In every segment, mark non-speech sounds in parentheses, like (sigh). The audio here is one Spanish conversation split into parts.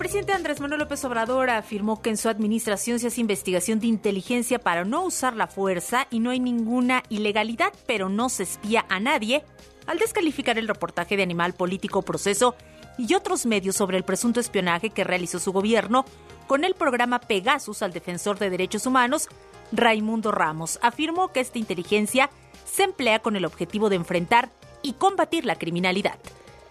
presidente Andrés Manuel López Obrador afirmó que en su administración se hace investigación de inteligencia para no usar la fuerza y no hay ninguna ilegalidad, pero no se espía a nadie, al descalificar el reportaje de Animal Político Proceso y otros medios sobre el presunto espionaje que realizó su gobierno con el programa Pegasus al defensor de derechos humanos, Raimundo Ramos. Afirmó que esta inteligencia se emplea con el objetivo de enfrentar y combatir la criminalidad.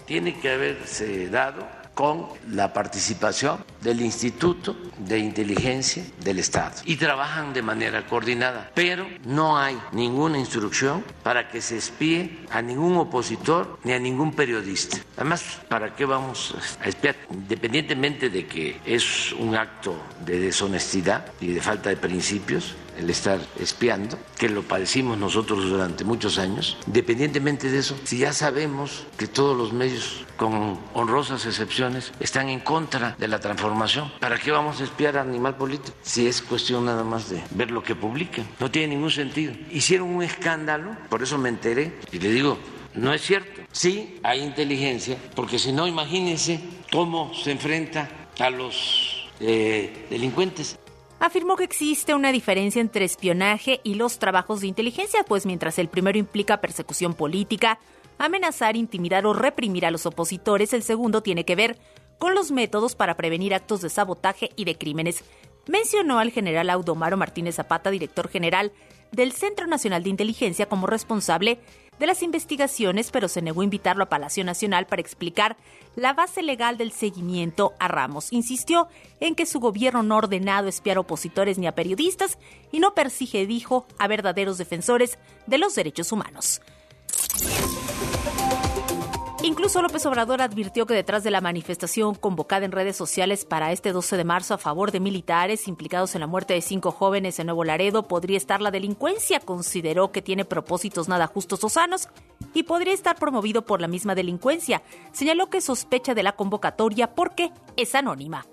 Tiene que haberse dado con la participación del Instituto de Inteligencia del Estado y trabajan de manera coordinada, pero no hay ninguna instrucción para que se espíe a ningún opositor ni a ningún periodista. Además, ¿para qué vamos a espiar? Independientemente de que es un acto de deshonestidad y de falta de principios, el estar espiando, que lo padecimos nosotros durante muchos años. Independientemente de eso, si ya sabemos que todos los medios, con honrosas excepciones, están en contra de la transformación, ¿para qué vamos a espiar a Animal Político? Si es cuestión nada más de ver lo que publican. No tiene ningún sentido. Hicieron un escándalo, por eso me enteré, y le digo, no es cierto. Sí, hay inteligencia, porque si no, imagínense cómo se enfrenta a los eh, delincuentes afirmó que existe una diferencia entre espionaje y los trabajos de inteligencia, pues mientras el primero implica persecución política, amenazar, intimidar o reprimir a los opositores, el segundo tiene que ver con los métodos para prevenir actos de sabotaje y de crímenes. Mencionó al general Audomaro Martínez Zapata, director general del Centro Nacional de Inteligencia, como responsable de las investigaciones, pero se negó a invitarlo a Palacio Nacional para explicar la base legal del seguimiento a Ramos. Insistió en que su gobierno no ha ordenado espiar a opositores ni a periodistas y no persigue, dijo, a verdaderos defensores de los derechos humanos. Incluso López Obrador advirtió que detrás de la manifestación convocada en redes sociales para este 12 de marzo a favor de militares implicados en la muerte de cinco jóvenes en Nuevo Laredo podría estar la delincuencia. Consideró que tiene propósitos nada justos o sanos y podría estar promovido por la misma delincuencia. Señaló que sospecha de la convocatoria porque es anónima.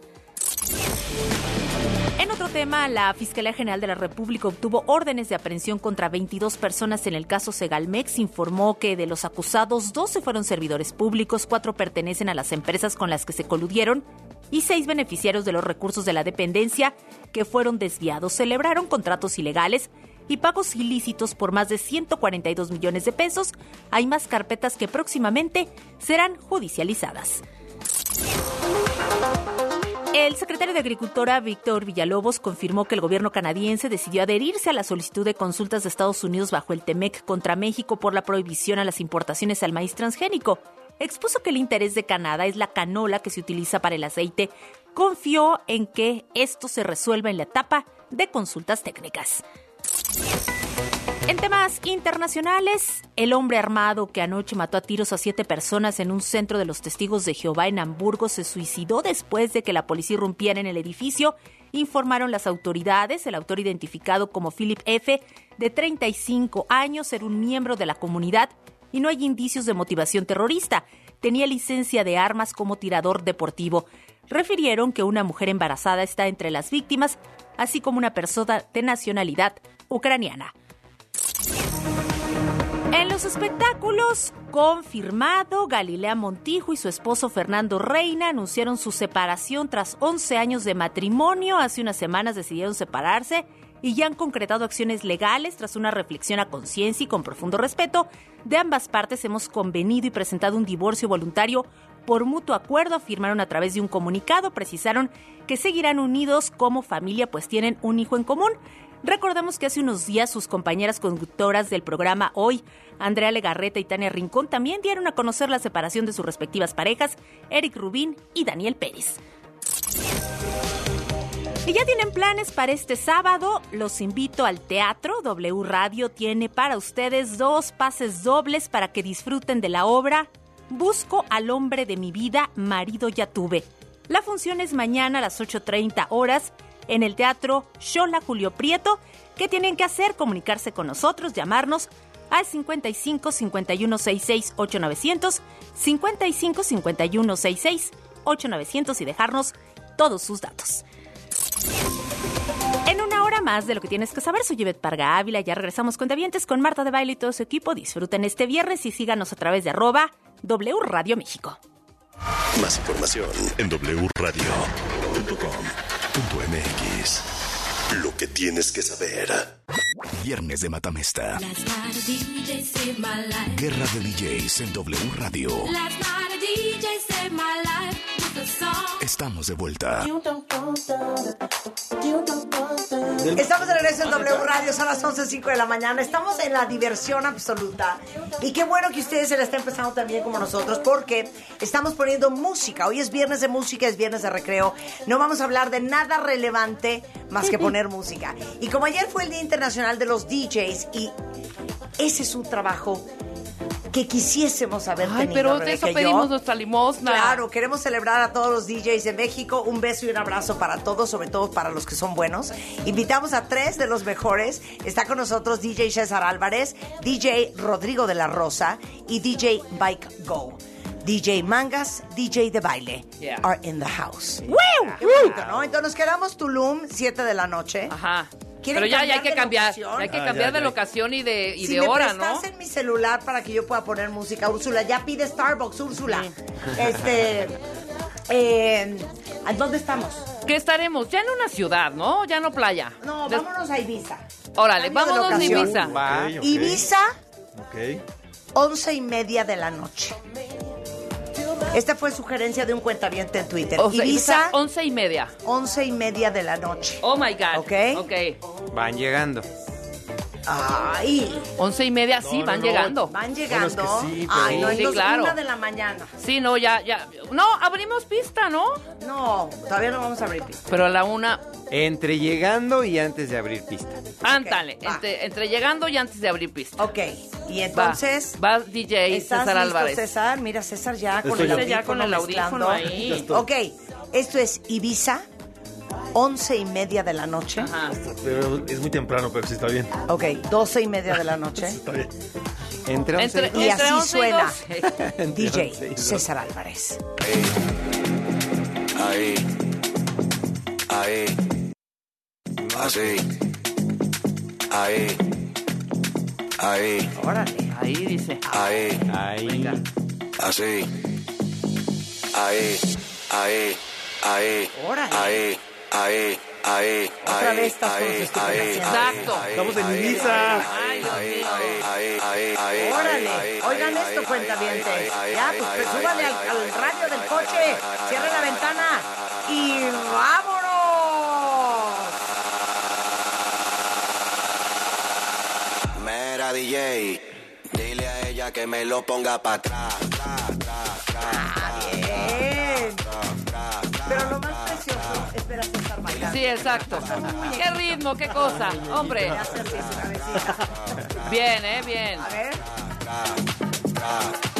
En otro tema, la Fiscalía General de la República obtuvo órdenes de aprehensión contra 22 personas en el caso Segalmex. Informó que de los acusados, 12 fueron servidores públicos, 4 pertenecen a las empresas con las que se coludieron y 6 beneficiarios de los recursos de la dependencia que fueron desviados. Celebraron contratos ilegales y pagos ilícitos por más de 142 millones de pesos. Hay más carpetas que próximamente serán judicializadas. El secretario de Agricultura, Víctor Villalobos, confirmó que el gobierno canadiense decidió adherirse a la solicitud de consultas de Estados Unidos bajo el TEMEC contra México por la prohibición a las importaciones al maíz transgénico. Expuso que el interés de Canadá es la canola que se utiliza para el aceite. Confió en que esto se resuelva en la etapa de consultas técnicas. En temas internacionales, el hombre armado que anoche mató a tiros a siete personas en un centro de los testigos de Jehová en Hamburgo se suicidó después de que la policía irrumpiera en el edificio, informaron las autoridades. El autor identificado como Philip F., de 35 años, era un miembro de la comunidad y no hay indicios de motivación terrorista. Tenía licencia de armas como tirador deportivo. Refirieron que una mujer embarazada está entre las víctimas, así como una persona de nacionalidad ucraniana. En los espectáculos, confirmado, Galilea Montijo y su esposo Fernando Reina anunciaron su separación tras 11 años de matrimonio. Hace unas semanas decidieron separarse y ya han concretado acciones legales tras una reflexión a conciencia y con profundo respeto. De ambas partes hemos convenido y presentado un divorcio voluntario por mutuo acuerdo, afirmaron a través de un comunicado, precisaron que seguirán unidos como familia pues tienen un hijo en común. Recordemos que hace unos días sus compañeras conductoras del programa Hoy, Andrea Legarreta y Tania Rincón, también dieron a conocer la separación de sus respectivas parejas, Eric Rubín y Daniel Pérez. Y ya tienen planes para este sábado. Los invito al teatro. W Radio tiene para ustedes dos pases dobles para que disfruten de la obra Busco al hombre de mi vida, marido ya tuve. La función es mañana a las 8.30 horas en el Teatro Shola Julio Prieto. ¿Qué tienen que hacer? Comunicarse con nosotros, llamarnos al 55 51 66 8900, 55 51 66 8900 y dejarnos todos sus datos. En una hora más de lo que tienes que saber, soy Yvette Parga Ávila. Ya regresamos con Devientes con Marta de Baile y todo su equipo. Disfruten este viernes y síganos a través de arroba W Radio México. Más información en Lo que tienes que saber. Viernes de Matamesta. Guerra de DJs en W Radio. Estamos de vuelta. Estamos de regreso en W Radio, son las 11.05 de la mañana. Estamos en la diversión absoluta. Y qué bueno que ustedes se la estén empezando también como nosotros, porque estamos poniendo música. Hoy es viernes de música, es viernes de recreo. No vamos a hablar de nada relevante más que poner música. Y como ayer fue el Día Internacional de los DJs, y ese es un trabajo que quisiésemos haber Ay, tenido. pero de eso yo. pedimos nuestra limosna. Claro, queremos celebrar a todos los DJs de México. Un beso y un abrazo para todos, sobre todo para los que son buenos. Invitamos a tres de los mejores. Está con nosotros DJ César Álvarez, DJ Rodrigo de la Rosa y DJ Bike Go. DJ Mangas, DJ de baile Yeah. are in the house. Qué bonito, ¿no? Entonces nos quedamos Tulum, 7 de la noche. Ajá. ¿Quieren Pero ya, ya hay que cambiar. ya hay que Ah, cambiar ya, de locación y de, y si de me hora, ¿no? en mi celular para que yo pueda poner música, Úrsula, ya pide Starbucks, Úrsula. Este, eh, ¿a ¿dónde estamos? Que estaremos ya en una ciudad, ¿no? Ya no playa. No, Des- vámonos a Ibiza. Órale, Cambio vámonos a. Ibiza. Ibiza, Ok. once y media de la noche. Esta fue sugerencia de un cuentaviente en Twitter. O sea, Ibiza, once y media. once y media de la noche. Oh my God. Ok. Ok. Van llegando. Ay, Once y media, sí, No, van no, llegando. van llegando. Bueno, es que sí, pero- Ay, no, Sí, entonces claro. una de la mañana. Sí, no, ya, ya. No, abrimos pista, ¿no? No, todavía no vamos a abrir pista. Pero a la una. Entre llegando y antes de abrir pista. Ándale, entre, entre llegando y antes de abrir pista. Ok, y entonces... Va, DJ ¿Estás César listo, Álvarez. César? Mira, César ya con Estoy el audífono Ya con el audífono ahí. Ok, esto es Ibiza, once y media de la noche. Ajá. Pero es muy temprano, pero sí está bien. Ok, doce y media de la noche. (laughs) Está bien. Entre 11 Entre, Y (laughs) entre así 11 suena 12. DJ César Álvarez. Ahí, ahí, así, ahí, ahí, Órale. Ahí dice. ahí, Ahí. Venga. así, ahí, ahí, ahí, Órale. ahí, ahí, ahí, Otra ahí, vez estás con ahí, estupideces. ahí, Exacto. Estamos en Ibiza. Ay, Dios ahí, mío. ahí, ahí, ahí, ahí, Órale. Oigan esto, cuentavientes. Ya, pues súbale al, al radio del coche, cierre la ventana y vámonos. Mera DJ, dile a ella que me lo ponga para atrás. Bien. Sí, exacto. Qué ritmo, qué cosa. Hombre. Bien, eh, bien. A ver.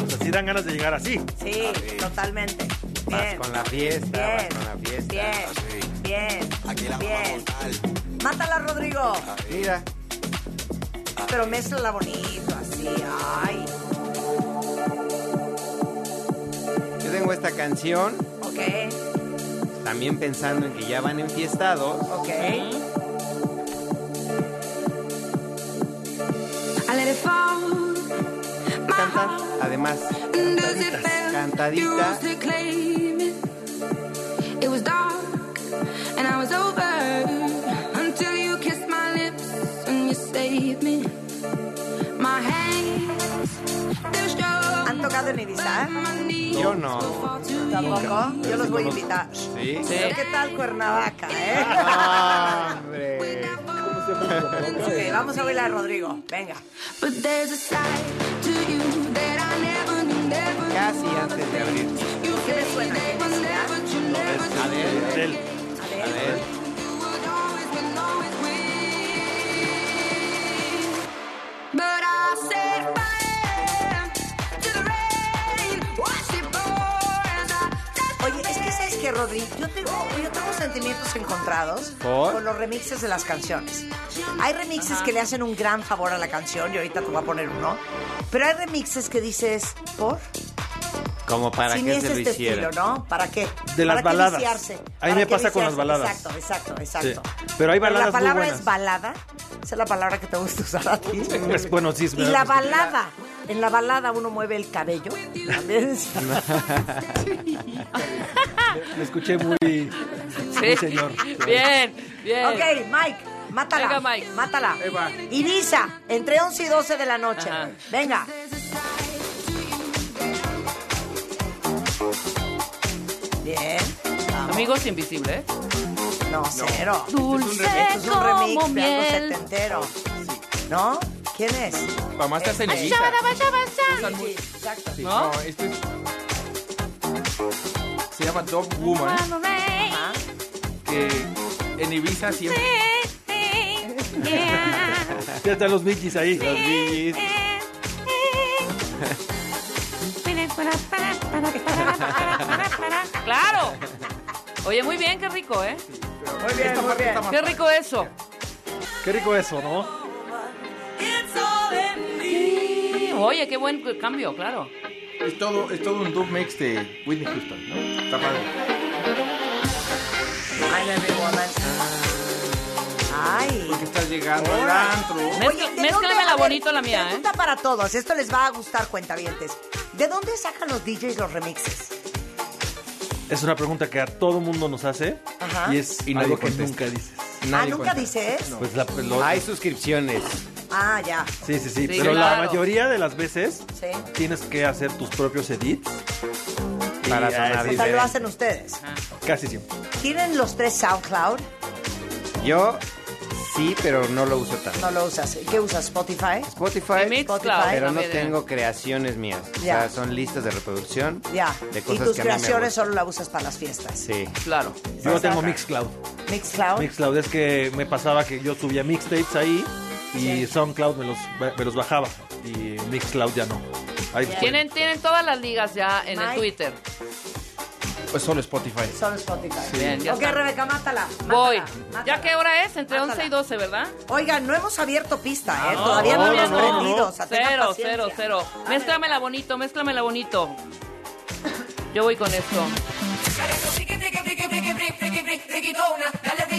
O sea, sí dan ganas de llegar así. Sí, totalmente. Vas Bien. con la fiesta, Bien. vas con la fiesta. Bien. Bien. Aquí la vamos a Bien. montar. Mátala, Rodrigo. Mira, Pero mézclala bonito, así. Ay. yo tengo esta canción Ok. También pensando en que ya van enfiestados. Ok. Cantan, además, cantadita. It was dark and I was over until you kissed my lips ¿Han tocado en Ibiza? Yo no. ¿Tampoco? Yo los voy a invitar. ¿Sí? Pero ¿qué tal Cuernavaca, eh? Hombre. ok, vamos a bailar, Rodrigo. Venga. But there's a side to you that I never knew, never Casi antes de abrir. ¿Qué A ver, a ver. Sabes que, Rodri, yo tengo, yo tengo sentimientos encontrados ¿Por? con los remixes de las canciones. Hay remixes que le hacen un gran favor a la canción, y ahorita te voy a poner uno. Pero hay remixes que dices, ¿por? Como para si que se lo este hiciera. estilo, ¿no? ¿Para qué? De las ¿Para qué baladas. viciarse? A mí ¿Para me qué pasa con las viciarse? baladas. Exacto, exacto, exacto. Sí. Pero hay baladas la muy palabra buenas. es balada. Esa es la palabra que te gusta usar a ti. Es- bueno, sí, es Y la pues, balada en la balada uno mueve el cabello. También (laughs) es- Me escuché muy, Sí. muy señor. Bien, bien. Ok, Mike, mátala. Venga, Mike. Mátala. Ahí va. Ibiza, entre 11 y 12 de la noche. Ajá. Venga. Bien. Vamos. Amigos invisibles. No, cero. Dulce Esto es un como remix de algo miel. setentero. ¿No? ¿Quién es? Para más Este. Ibiza. Sí, sí, exacto. Sí, ¿No? no, esto es... Se llama Dog Woman, Ajá. que en Ibiza siempre... Ya están los bichis ahí. Los bichis. Claro. Oye, muy bien, qué rico, ¿eh? Muy bien, muy bien. Qué rico eso. Qué rico eso, ¿no? Oye, qué buen cambio, claro. Es todo, es todo un dub mix de Whitney Houston, ¿no? Está padre. Ay. Porque estás llegando al antro. Mezcla- Oye, ¿de dónde- mézclamela a ver, bonito la mía, ¿eh? Pregunta para todos. Esto les va a gustar, cuentavientes. ¿De dónde sacan los DJs los remixes? Es una pregunta que a todo mundo nos hace Ajá. y es Y algo que contesta. nunca dices. ah, Nadie ¿nunca cuenta. dices? Pues la, lo- Hay suscripciones. Ah, ya. sí, sí, sí, Sí, Pero claro. la mayoría de las veces Sí. tienes que hacer tus propios edits. Y, Para ah, sonar sí, O sea, lo hacen ustedes. Casi siempre. ¿Tienen los tres SoundCloud? Yo sí, pero no lo uso tanto. No lo usas. ¿Qué usas? ¿Spotify? Spotify, Y Mixcloud pero no también, ¿eh? tengo creaciones mías. Ya. O sea, son listas de reproducción Ya. de y tus que a mí me creaciones solo la usas para las fiestas. Sí. Claro. Yo no tengo Mixcloud. Mixcloud. Mixcloud es que me pasaba que yo subía mixtapes ahí y. SoundCloud me los, me los bajaba. Y Mixcloud ya no. Ahí. Tienen, tienen todas las ligas ya en el. Twitter. Pues solo Spotify. Solo Spotify. Bien, ya ok, está. Rebeca, mátala. Voy. mátala, ¿Ya qué hora es? Entre Mátala. 11 y 12, ¿verdad? Oigan, no hemos abierto pista, ¿eh? No, Todavía no, no, hemos no, no, prendido. no. O sea, Cero, cero, cero. Mézclamela bonito, mézclamela bonito. Yo voy con esto.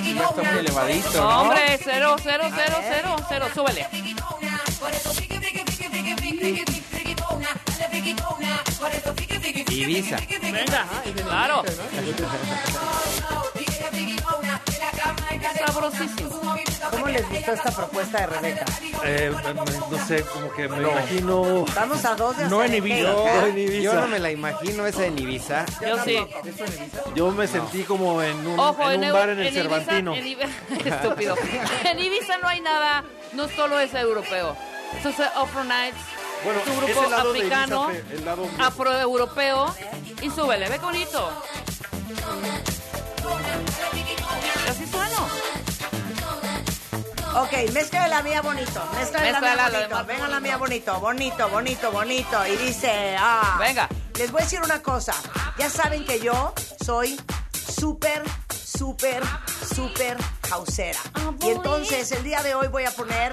Ya está muy elevadito, No, ¿no? hombre, cero, cero, cero, cero, cero. Súbele. Ibiza. Venga, claro. (laughs) Sabrosísimo. ¿Cómo les gustó esta propuesta de Rebeca? Eh, no sé, como que me imagino. Vamos a dos de No en Ibiza. No, en Ibiza. Yo no me la imagino esa en Ibiza. Yo sí. Yo me sentí como en un, Ojo, en un bar en el Ibiza- Cervantino. en (laughs) Estúpido. En Ibiza no hay nada, no solo es europeo. Eso es Afro Nights, Bueno, es un ese grupo lado africano, Ibiza, el lado- afroeuropeo. Y súbele, ve bonito. Ok, mezcla la mía bonito. Mezcla la mía bonito. demás Venga la bonito. mía bonito. Bonito, bonito, bonito. Y dice, ah. Venga. Les voy a decir una cosa. Ya saben que yo soy súper, súper, súper causera. Y entonces el día de hoy voy a poner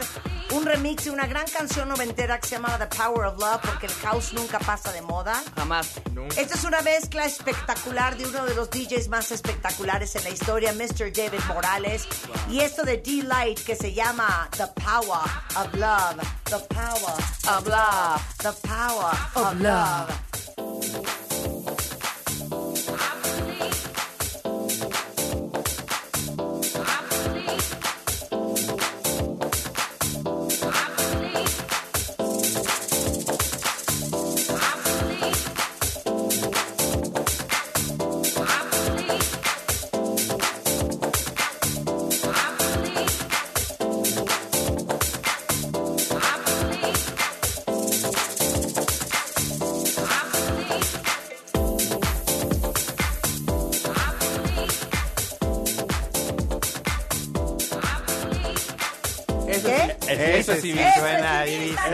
un remix de una gran canción noventera que se llama The Power of Love porque el house nunca pasa de moda. Jamás. Esta es una mezcla espectacular de uno de los DJs más espectaculares en la historia, Mr. David Morales. Y esto de D-Light que se llama The Power of Love. The Power of Love. The Power of Love.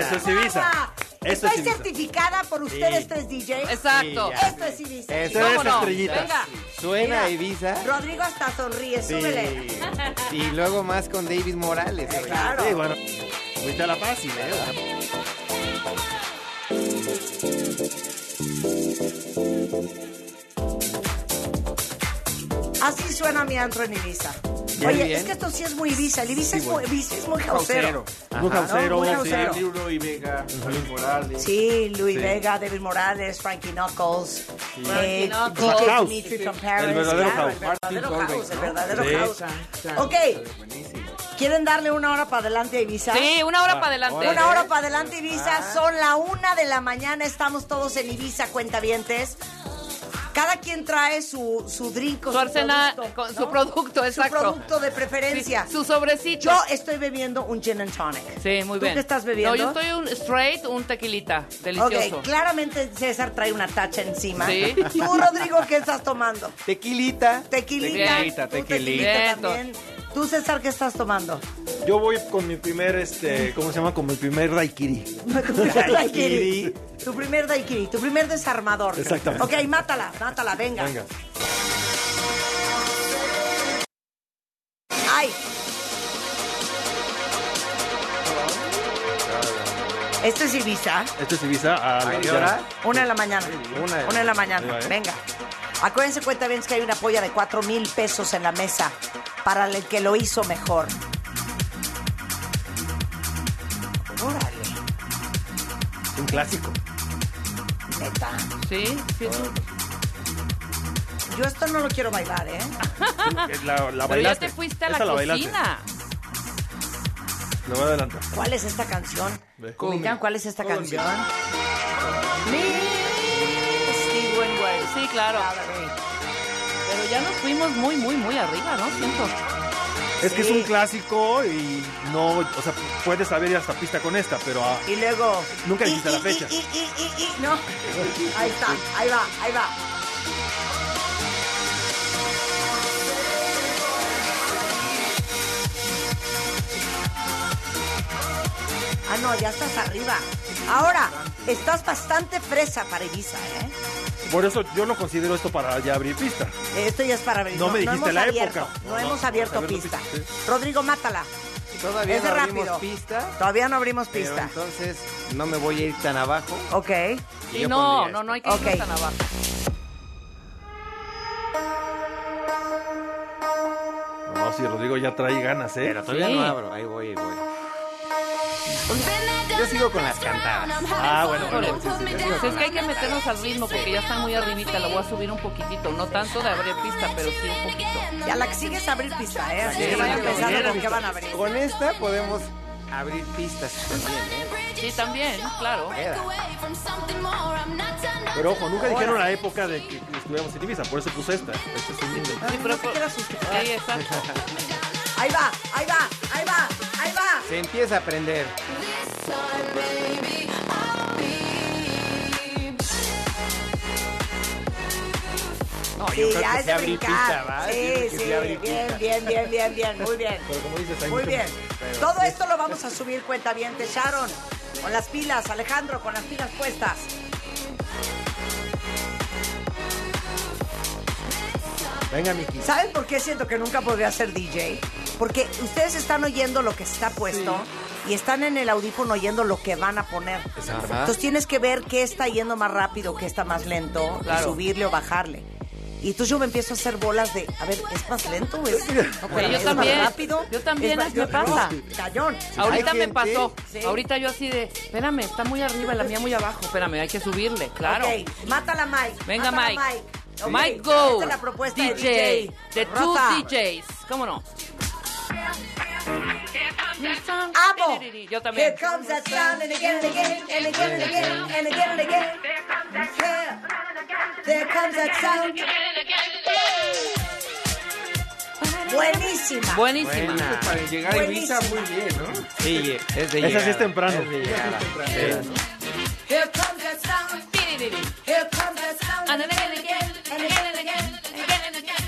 Eso es Ibiza. Eso es Estoy Ibiza. certificada por ustedes tres DJs. Exacto. Sí. Esto es Ibiza. Eso Tres ¿Cómo no? estrellitas. Venga. Suena a Mira, Ibiza. Rodrigo hasta sonríe, súbele. Sí. Y luego más con David Morales. Eh, claro. Sí, bueno. Ahorita la fácil, ¿eh? Así suena mi antro en Ibiza. Oye, bien. es que esto sí es muy Ibiza. El Ibiza, Sí, es, muy, bueno. Ibiza es muy Causero. causero. Muy ¿no? causero, Muy sí. causero. Libro y Vega, Luis Morales. Sí, Louis Sí. Vega, David Morales, Frankie Knuckles, Frankie eh, Knuckles. DJ House. Dimitri Sí, from sí. Paris, El verdadero claro, house. el verdadero Martin house, el verdadero Sí. house. Ok. ¿quieren darle una hora para adelante a Ibiza? Sí, una hora para adelante. Una hora para adelante Ibiza, son la una de la mañana, estamos todos en Ibiza, cuentavientes. Cada quien trae su, su drink o Su arsenal, producto, con ¿no? su producto, exacto. Su producto de preferencia. Sí, su sobrecito. Yo estoy bebiendo un gin and tonic. Sí, muy ¿Tú bien. qué estás bebiendo? No, yo estoy un straight, un tequilita. Delicioso. Ok, claramente César trae una tacha encima. Sí. Tú, Rodrigo, ¿qué estás tomando? Tequilita. Tequilita. Tequilita, tú tequilita. Bien, también. Tú, César, ¿qué estás tomando? Yo voy con mi primer, este, ¿cómo se llama? Como el primer daiquiri. (laughs) Tu primer daiquiri. Tu primer daiquiri, tu primer desarmador. Exactamente. Ok, mátala, mátala, venga. Venga. ¡Ay! Esto es Ibiza. Este es Ibiza a la ¿A qué hora? Una de la mañana. Una de la- Una de la mañana. ¿eh? Venga. Acuérdense, cuenta bien que hay una polla de 4 mil pesos en la mesa para el que lo hizo mejor. Órale, Es un clásico. neta. Sí, sí, es un- Yo esto no lo quiero bailar, ¿eh? (laughs) La, la Pero ya bailaste. te fuiste a la Esa bailaste. cocina. Me voy a adelantar. ¿Cuál es esta canción? Ve. Ubican ¿Cuál es esta canción? Sí, claro. Pero ya nos fuimos muy, muy, muy arriba, ¿no? Siento. Es que es un clásico y no, o sea, puedes saber hasta pista con esta, pero ah, Y luego. Nunca dijiste la fecha. Y, y, y, y, y- no. Ahí está, ahí va, ahí va. Ah, no, ya estás arriba. Ahora, estás bastante fresa para Ibiza, ¿eh? Por eso yo no considero esto para ya abrir pista. Esto ya es para abrir. No me dijiste hemos la abierto, época. No, No, hemos no, abierto pista. pista, Rodrigo, mátala. Todavía Es de no abrimos rápido. pista. Todavía no abrimos pero pista. entonces no me voy a ir tan abajo. Ok. Y no, no, no hay que irnos tan abajo. No, si Rodrigo ya trae ganas, ¿eh? Pero todavía Sí. no abro. Ahí voy, ahí voy. Yo sigo con las cantadas. Ah, bueno, bueno. sí, sí, sí. pues es que hay que meternos al ritmo porque ya están muy arribita. Lo voy a subir un poquitito. No tanto de abrir pista, pero sí un poquito. Y a la que sigue es abrir pista, ¿eh? Así Sí, que vayan pensando con qué van a abrir. Con esta podemos abrir pistas también, ¿eh? Sí, también, claro. Queda. Pero ojo, nunca dijeron la época de que estuviéramos en Ibiza, por eso puse esta. Este es un lindo. Sí, pero. Ahí va, ahí va, ahí va, ahí va. Se empieza a aprender. No, yo Sí, creo ya que es sí Sí, bien, pista. bien, bien, bien, bien, muy bien. (laughs) Pero como dices, hay Muy mucho- bien. pero Todo sí. esto lo vamos a subir, cuenta bien, Sharon. Con las pilas, Alejandro, con las pilas puestas. Venga, Miki. ¿Saben por qué siento que nunca podría ser DJ? Porque ustedes están oyendo lo que está puesto y están en el audífono oyendo lo que van a poner. Entonces tienes que ver qué está yendo más rápido, qué está más lento, y Claro. subirle o bajarle. Y entonces yo me empiezo a hacer bolas de, a ver, ¿es más lento o es, espérame, yo ¿es también. más rápido? Yo también, ¿Es más- me pasa. Cañón. Ahorita me pasó. Sí. Ahorita yo así de, espérame, está muy arriba y la mía muy abajo. Espérame, hay que subirle, claro. Ok, mátala Mike. Venga, mátala, Mike. Mike esta Go. es la propuesta de DJ. DJ. De two. DJs. ¿Cómo no? Amo. Yo también. Here comes that sound and again and again and again and again and again and again. Here, there comes that sound. Buenísima. Buenísima. Buena. Para llegar a Ibiza Buenísima. muy bien, ¿no? Sí, es de Esa sí es temprano. Es de llegada. Here comes that sound. Here comes that sound. And again and again and again and again and again and again.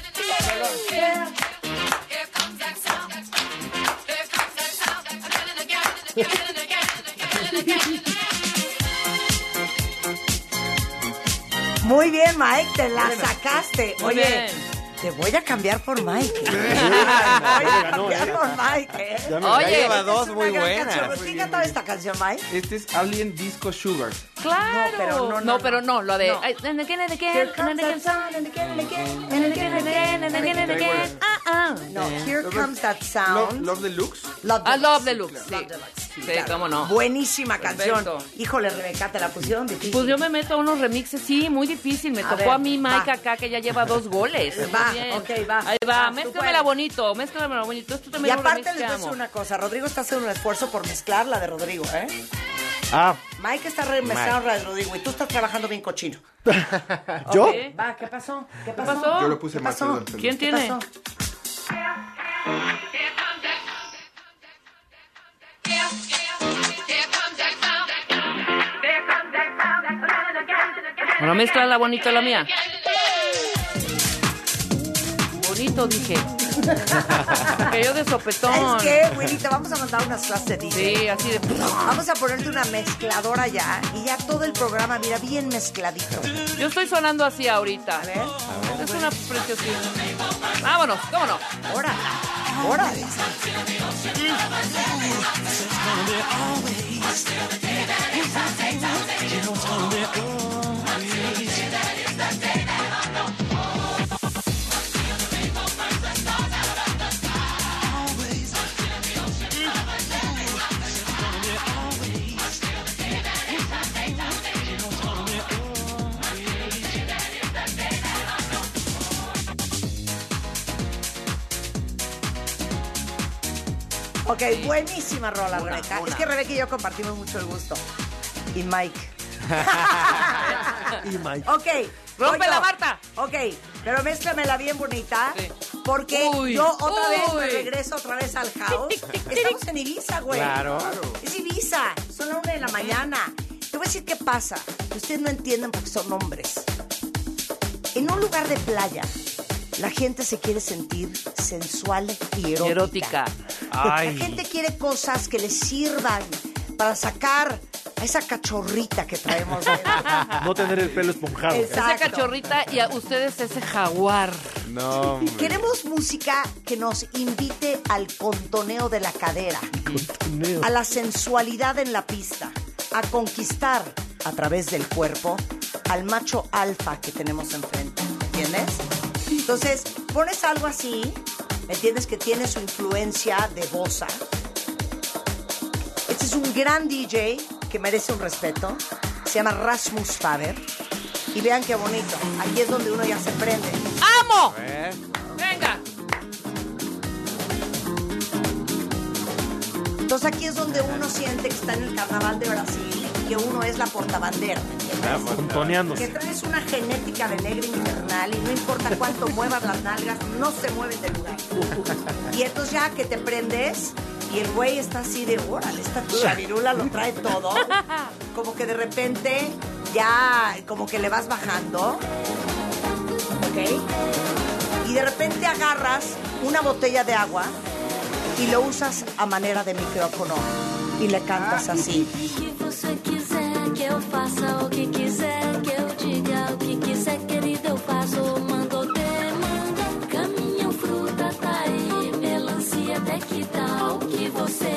Here. Muy bien, Mike, te la sacaste. Oye. Te voy a cambiar por Mike. Te voy a cambiar ¿eh? por Mike, ¿eh? Ya me- Oye, lleva dos muy gran canción. buenas. ¿Quién cantaba esta canción, Mike? Este es Alien Disco Sugar. Claro. No, pero no, no, pero no, lo de. No. and again and again, Here comes and again, that sound and again and again and again and again and again and No, Here Comes That Love, Sound. Love Ah, Deluxe. Love Deluxe. Love Sí, Deluxe, sí, claro. cómo no. Buenísima canción. Híjole, Rebeca, te la pusieron difícil. Pues yo me meto a unos remixes, sí, muy difícil. Me tocó a mí Mike acá, que ya lleva dos goles. Va, bien. ok, va. Ahí va, Va, mézclamela bonito, mézclamela bonito. Esto Y también aparte les voy a decir una cosa. Rodrigo está haciendo un esfuerzo por mezclar la de Rodrigo, ¿eh? Ah, Mike está remezclando la de Rodrigo y tú estás trabajando bien cochino. (laughs) ¿yo? Va, ¿qué pasó? ¿Qué ¿Qué pasó? pasó? Yo lo puse ¿Qué perdón. ¿Quién ¿Qué tiene? pasó? Bueno, mezcla bonito la mía. Bonito, dije. (laughs) que yo de sopetón. ¿Sabes qué, Willy? Te vamos a mandar unas clases de DJ. Sí, así de. Vamos a ponerte una mezcladora ya y ya todo el programa, mira, bien mezcladito. Yo estoy sonando así ahorita. A ver, Es una preciosidad. Vámonos, vámonos. ahora, órale. Ok, buenísima rola, Rebeca. Es que Rebeca y yo compartimos mucho el gusto. Y Mike. (laughs) Y Mike. Ok. ¡Rompe la Marta! Ok, pero mézclamela bien bonita. Sí. Porque Uy, yo otra vez me regreso otra vez al house. Estamos en Ibiza, güey. Claro. Es Ibiza. Son las una de la mañana. Te voy a decir qué pasa. que Ustedes no entienden porque son hombres. En un lugar de playa, la gente se quiere sentir sensual y erótica. Erótica. Ay. La gente quiere cosas que les sirvan para sacar a esa cachorrita que traemos. (laughs) No tener el pelo esponjado. Exacto. Esa cachorrita y a ustedes ese jaguar. No, hombre. Queremos música que nos invite al contoneo de la cadera, a la sensualidad en la pista, a conquistar a través del cuerpo al macho alfa que tenemos enfrente, ¿entiendes? Entonces, pones algo así, ¿entiendes? Que tiene su influencia de bossa. Este es un gran DJ que merece un respeto. Se llama Rasmus Faber. Y vean qué bonito. Aquí es donde uno ya se prende. ¡Amo! ¡Venga! Entonces aquí es donde uno siente que está en el carnaval de Brasil que uno es la portabandera. ¿entiendes? Contoneándose. Que traes una genética de negro infernal y no importa cuánto muevas las nalgas, no se mueven del lugar. Y entonces ya que te prendes y el güey está así de, órale, esta chavirula lo trae todo. Como que de repente ya, como que le vas bajando. ¿Ok? Y de repente agarras una botella de agua y lo usas a manera de micrófono y le cantas así. Eu faça, o que quiser que eu diga, o que quiser, querido, eu faço. Mando demanda, caminhão, fruta, tá aí, melancia, até que tal, o que você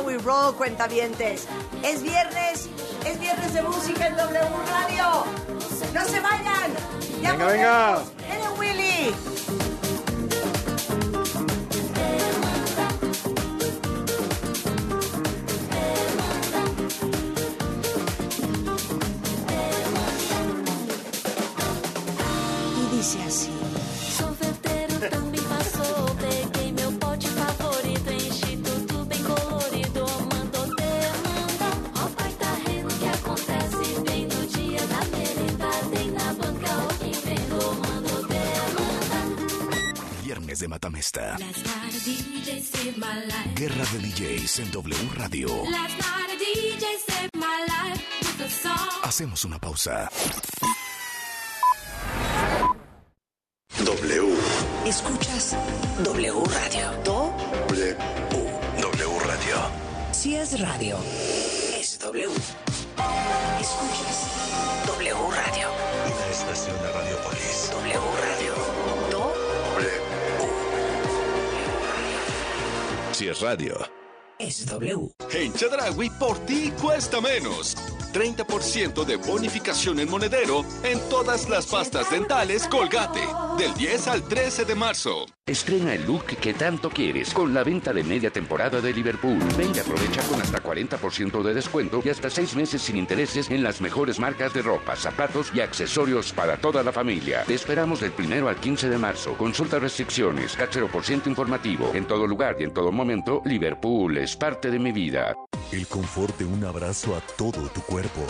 how we roll, cuentavientes. Es viernes, es viernes de música en W Radio. No se vayan. Ya Venga, venga. volvemos. Matamesta. Guerra de DJs en W Radio. Hacemos una pausa. W. Escuchas W Radio. Do W. W Radio. si es radio, es W. radio. es W. En Chedragui, por ti cuesta menos. 30% de bonificación en monedero en todas las pastas dentales Colgate. Del 10 al 13 de marzo. Estrena el look que tanto quieres con la venta de media temporada de Liverpool. Ven y aprovecha con hasta 40% de descuento y hasta 6 meses sin intereses en las mejores marcas de ropa, zapatos y accesorios para toda la familia. Te esperamos del primero al 15 de marzo. Consulta restricciones, cachero por ciento informativo. En todo lugar y en todo momento, Liverpool es parte de mi vida. El confort de un abrazo a todo tu cuerpo.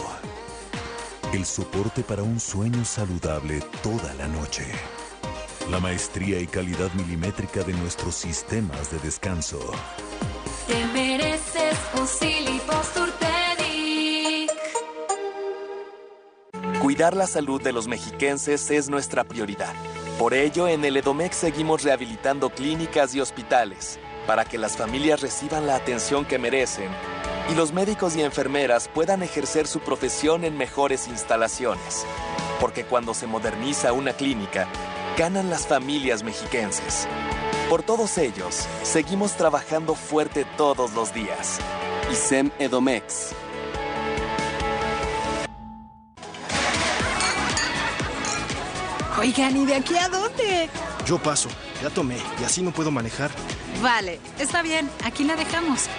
El soporte para un sueño saludable toda la noche. La maestría y calidad milimétrica de nuestros sistemas de descanso. Te mereces un. Cuidar la salud de los mexiquenses es nuestra prioridad. Por ello, en el Edomex seguimos rehabilitando clínicas y hospitales para que las familias reciban la atención que merecen y los médicos y enfermeras puedan ejercer su profesión en mejores instalaciones. Porque cuando se moderniza una clínica, ganan las familias mexiquenses. Por todos ellos, seguimos trabajando fuerte todos los días. ISEM Edomex. Oigan, ¿y de aquí a dónde? Yo paso, ya tomé y así no puedo manejar. Vale, está bien, aquí la dejamos.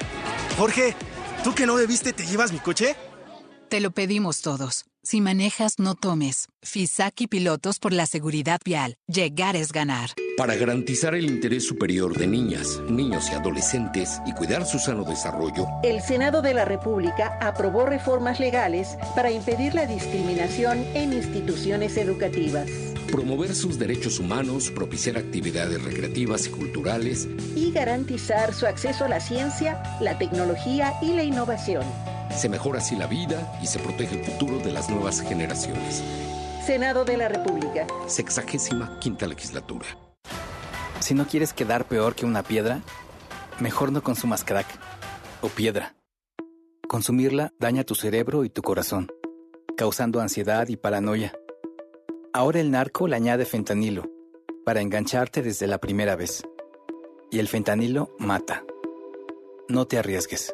Jorge, ¿tú que no bebiste te llevas mi coche? Te lo pedimos todos. Si manejas, no tomes. FISAC y pilotos por la seguridad vial. Llegar es ganar. Para garantizar el interés superior de niñas, niños y adolescentes y cuidar su sano desarrollo, El Senado de la República aprobó reformas legales para impedir la discriminación en instituciones educativas promover sus derechos humanos, propiciar actividades recreativas y culturales, y garantizar su acceso a la ciencia, la tecnología y la innovación. Se mejora así la vida y se protege el futuro de las nuevas generaciones. Senado de la República. Sexagésima quinta legislatura. Si no quieres quedar peor que una piedra, mejor no consumas crack o piedra. Consumirla daña tu cerebro y tu corazón, causando ansiedad y paranoia. Ahora el narco le añade fentanilo para engancharte desde la primera vez. Y el fentanilo mata. No te arriesgues.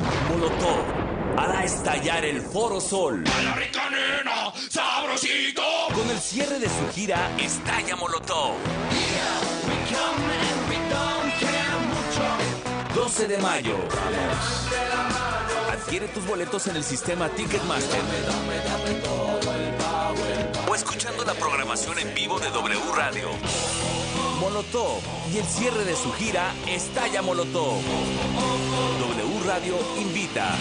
Molotov hará estallar el Foro Sol. sabrosito. Con el cierre de su gira Estalla Molotov. 12 de mayo. Adquiere tus boletos en el sistema Ticketmaster. O escuchando la programación en vivo de W Radio. Molotov y el cierre de su gira Estalla Molotov. W Radio invita.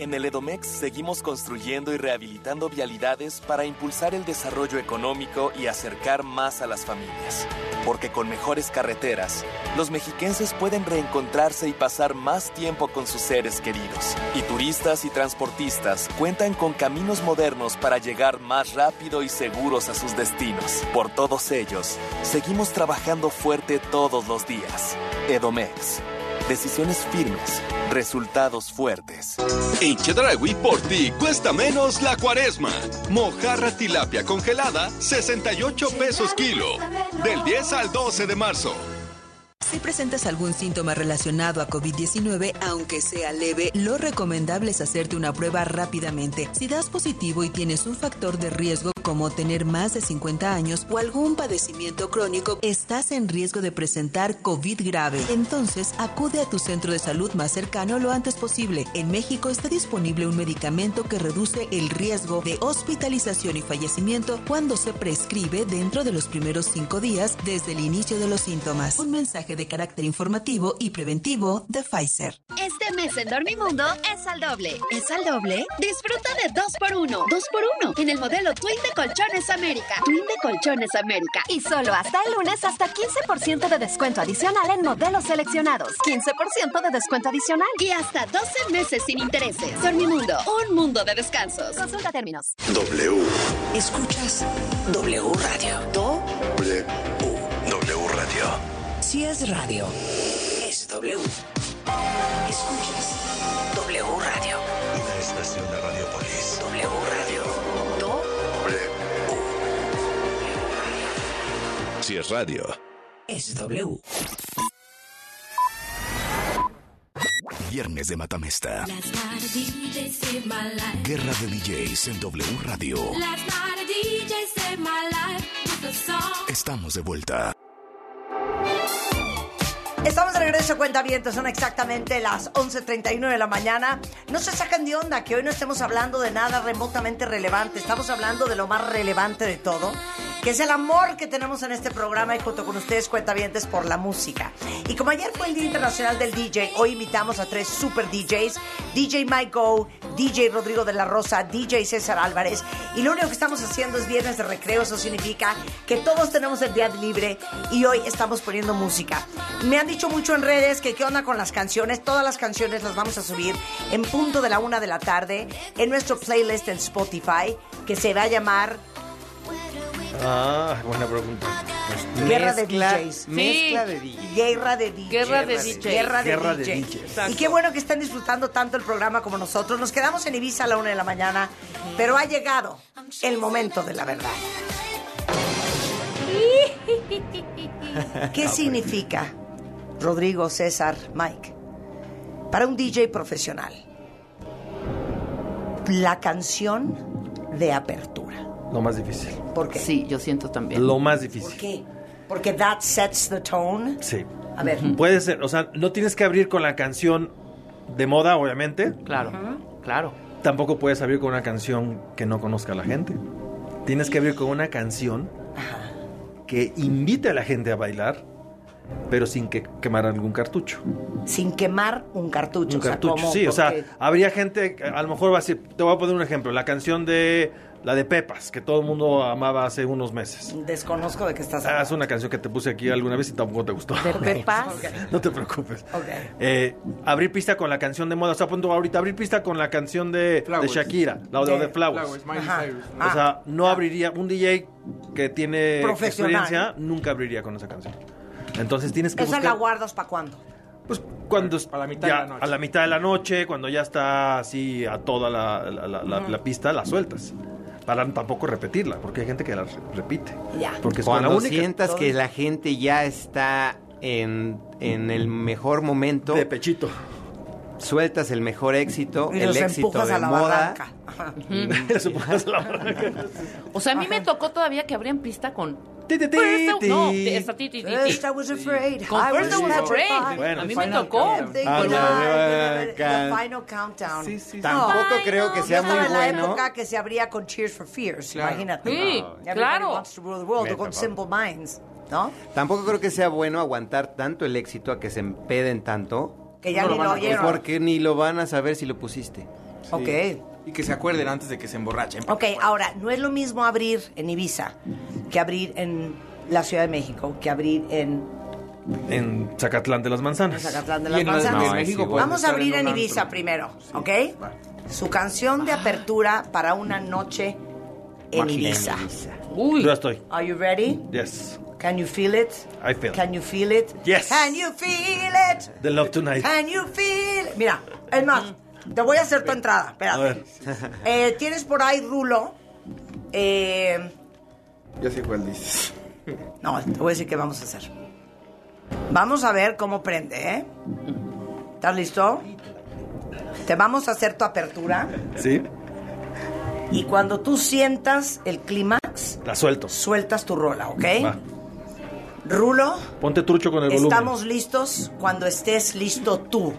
En el Edomex seguimos construyendo y rehabilitando vialidades para impulsar el desarrollo económico y acercar más a las familias. Porque con mejores carreteras, los mexiquenses pueden reencontrarse y pasar más tiempo con sus seres queridos. Y turistas y transportistas cuentan con caminos modernos para llegar más rápido y seguros a sus destinos. Por todos ellos, seguimos trabajando fuerte todos los días. Edomex. Decisiones firmes, resultados fuertes. En Chedragui por ti cuesta menos la cuaresma. Mojarra tilapia congelada, 68 pesos kilo. Del 10 al 12 de marzo. Si presentas algún síntoma relacionado a COVID-19, aunque sea leve, lo recomendable es hacerte una prueba rápidamente. Si das positivo y tienes un factor de riesgo como tener más de 50 años o algún padecimiento crónico, estás en riesgo de presentar COVID grave. Entonces, acude a tu centro de salud más cercano lo antes posible. En México está disponible un medicamento que reduce el riesgo de hospitalización y fallecimiento cuando se prescribe dentro de los primeros cinco días desde el inicio de los síntomas. Un mensaje de carácter informativo y preventivo de Pfizer. Este mes en Dormimundo es al doble. ¿Es al doble? Disfruta de 2x1. 2x1 en el modelo Twin de Colchones América. Twin de Colchones América. Y solo hasta el lunes hasta 15% de descuento adicional en modelos seleccionados. 15% de descuento adicional. Y hasta 12 meses sin intereses. Dormimundo, un mundo de descansos. Consulta términos. W. Escuchas W Radio. W. W Radio. Si es radio, es W. Escuchas W Radio. Una estación de Radiopolis. W Radio. Si es radio. Es W. Viernes de Matamesta. Guerra de DJs en W Radio. Estamos de vuelta. Estamos de regreso, cuenta vientos, son exactamente las 11.39 de la mañana. No se sacan de onda que hoy no estemos hablando de nada remotamente relevante, estamos hablando de lo más relevante de todo, que es el amor que tenemos en este programa y junto con ustedes, cuentavientes, por la música. Y como ayer fue el Día Internacional del DJ, hoy invitamos a tres super DJs, DJ Mike Go, DJ Rodrigo de la Rosa, DJ César Álvarez, y lo único que estamos haciendo es viernes de recreo, eso significa que todos tenemos el día libre y hoy estamos poniendo música. Me han dicho mucho en redes que qué onda con las canciones, todas las canciones las vamos a subir en punto de la una de la tarde en nuestro playlist en Spotify, que se va a llamar Ah, buena pregunta. Guerra de DJs. mezcla de DJs. Guerra de DJs. Guerra de DJs. Guerra de Guerra de DJs. DJs. Y qué bueno que están disfrutando tanto el programa como nosotros. Nos quedamos en Ibiza a la una de la mañana, pero ha llegado el momento de la verdad. (laughs) ¿Qué significa, Rodrigo, César, Mike, para un DJ profesional, la canción de apertura? Lo más difícil. ¿Por qué? Sí, yo siento también. Lo más ¿Por difícil. qué? Porque that sets the tone. Sí. A ver. Puede ser, o sea, no tienes que abrir con la canción de moda, obviamente. Claro, claro. Tampoco puedes abrir con una canción que no conozca a la gente. Tienes que abrir con una canción que invite a la gente a bailar, pero sin que quemar algún cartucho. Sin quemar un cartucho. Un o sea, cartucho, ¿cómo? sí, o sea, Porque- habría gente, a lo mejor va a decir, te voy a poner un ejemplo, la canción de la de Pepas, que todo el mundo amaba hace unos meses. Desconozco de qué estás Ah, es hablando. una canción que te puse aquí alguna vez y tampoco te gustó. ¿De (laughs) Pepas? No te preocupes. Ok. Eh, abrir pista con la canción de moda. O sea, punto ahorita abrir pista con la canción de, de Flowers. Shakira, la de, De Flowers. Flowers. O sea, no abriría. Un DJ que tiene Profesional. experiencia nunca abriría con esa canción. Entonces tienes que ¿Esa buscar. la guardas para cuándo? Pues cuando es- A la mitad ya de la noche. a la mitad de la noche, cuando ya está así a toda la, la- la- la- la pista, la sueltas. Para tampoco repetirla, porque hay gente que la re- repite. Ya. Porque es Cuando única. sientas que la gente ya está en, en el mejor momento, De pechito. sueltas el mejor éxito, Y el los éxito empujas de a la moda. barranca. Ajá. Eso pones la barranca. O sea, a mí me tocó todavía que abrían pista con... Ti, ti, ti, First I- ti. no, esta ti. First I was afraid. Con I First I was afraid. Bueno, a mí me tocó. Ah, no, the final countdown. Sí, sí, sí. Tampoco creo que sea muy en la bueno. época que se abría con Cheers for Fears, Claro. imagínate. Sí, Everybody claro. wants to rule the world, con Simple Minds, ¿no? Tampoco creo que sea bueno aguantar tanto el éxito a que se empeden tanto, Que ya No lo ni van lo a- oyeron. porque ni lo van a saber si lo pusiste. Ok. Y que se acuerden antes de que se emborrachen. Ok, ahora, no es lo mismo abrir en Ibiza que abrir en la Ciudad de México, que abrir en En Zacatlán de las Manzanas. Zacatlán de las en la- Manzanas. en México sí, Vamos a abrir en, un Ibiza antro. primero, ¿ok? Va. Su canción de apertura para una noche en En Ibiza. Uy, Yo estoy. Are you ready? Yes. Can you feel it? I feel. Can you feel it? Yes. Can you feel it? The Love Tonight. Can you feel? Mira, es más, te voy a hacer tu entrada. A ver. Espérate. (laughs) Eh, Tienes por ahí rulo. Eh, Ya sé cuál dices. no, te voy a decir qué vamos a hacer. Vamos a ver cómo prende, ¿eh? ¿Estás listo? Te vamos a hacer tu apertura. ¿Sí? Y cuando tú sientas el clímax, La suelto. sueltas tu rola, ¿ok? Va. Rulo, Ponte trucho con el volumen. estamos listos cuando estés listo tú.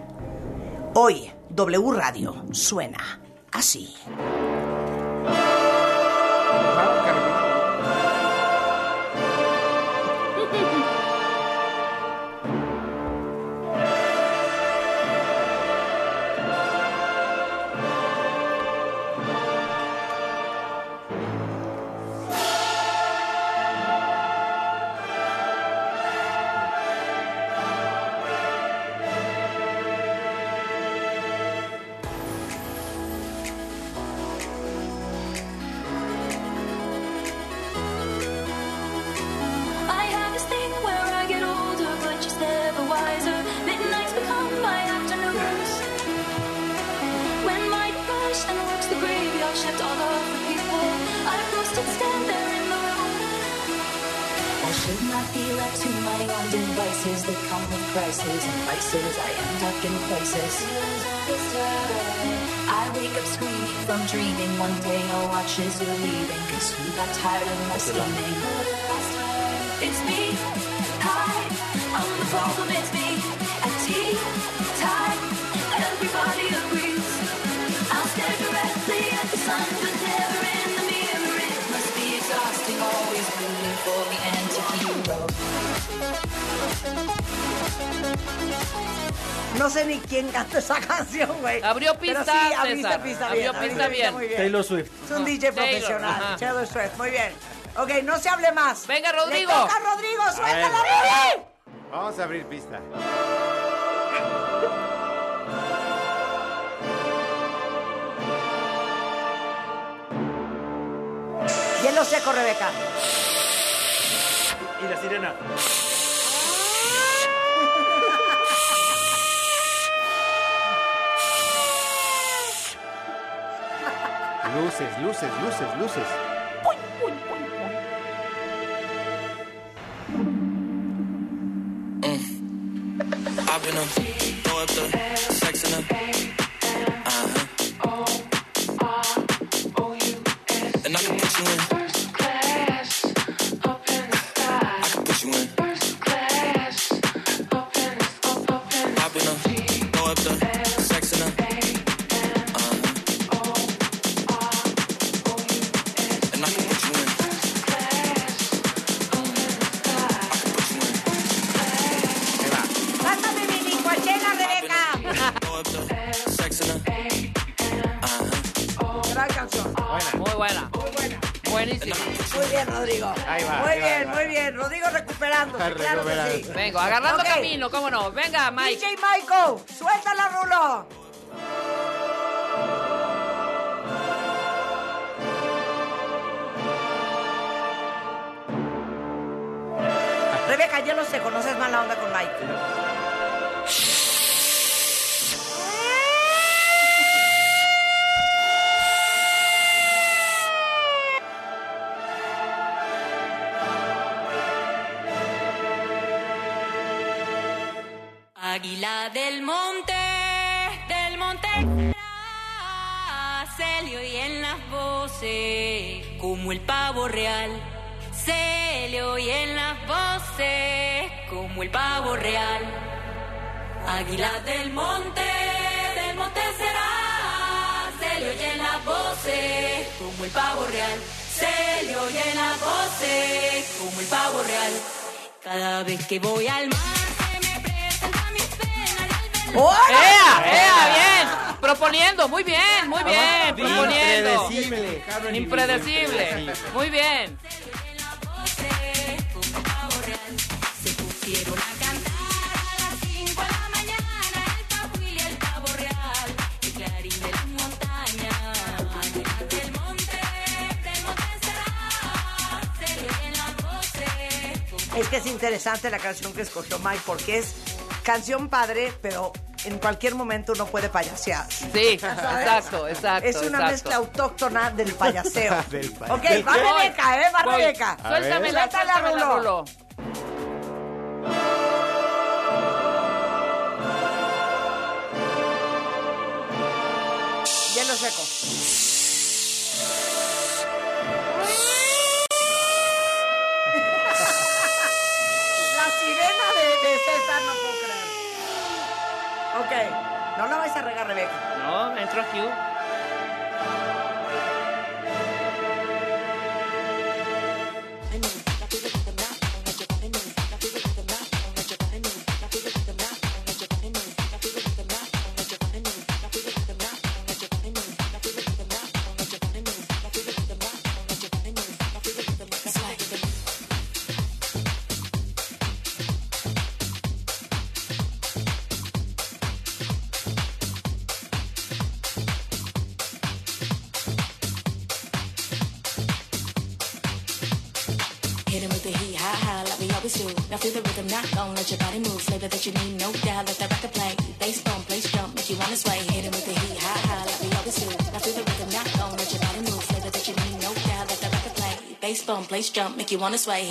Hoy, W Radio suena así. Everybody agrees. I'll stare rooting for the anti-hero. No sé ni quién canta esa (laughs) canción, güey. Abrió Pero pista, sí, abriste César. pista Abrió bien. pista bien. muy bien. Taylor Swift. Es un DJ Taylor, profesional. ajá. Taylor Swift, muy bien. Ok, no se hable más. Venga, Rodrigo. Le toca a Rodrigo, suéltala. Rodrigo. Vamos a abrir pista. Hielo seco, Rebeca. Y la sirena. Luces, luces, luces, luces. I've been Vengo, agarrando camino, cómo no. Venga, Mike. DJ Michael, suéltala, Rulo. Rebeca, yo no sé, conoces mala onda con Mike. Como el pavo real. Se le oyen las voces como el pavo real. Águila del monte, del monte será. Se le oyen las voces como el pavo real. Se le oyen las voces como el pavo real. Cada vez que voy al mar. ¡Ea! ¡Ea! Bien. Proponiendo. Muy bien, muy bien. Proponiendo. Impredecible. Impredecible. Muy bien. Se pusieron a cantar a las 5 de la mañana el papo y el pavo real, el clarín de las montañas, del monte, del monte será, se le oyen las voces. Es que es interesante la canción que escogió Mike porque es canción padre, pero en cualquier momento uno puede payasear. Sí, exacto, exacto. Es una exacto. mezcla autóctona del payaseo. (laughs) del payaseo. Ok, ¿Del va Rebeca, ¿eh? Va Rebeca. Suéltamela, suéltamela, Rulo. Rulo. Hielo seco. No, entro place jump, make you wanna sway.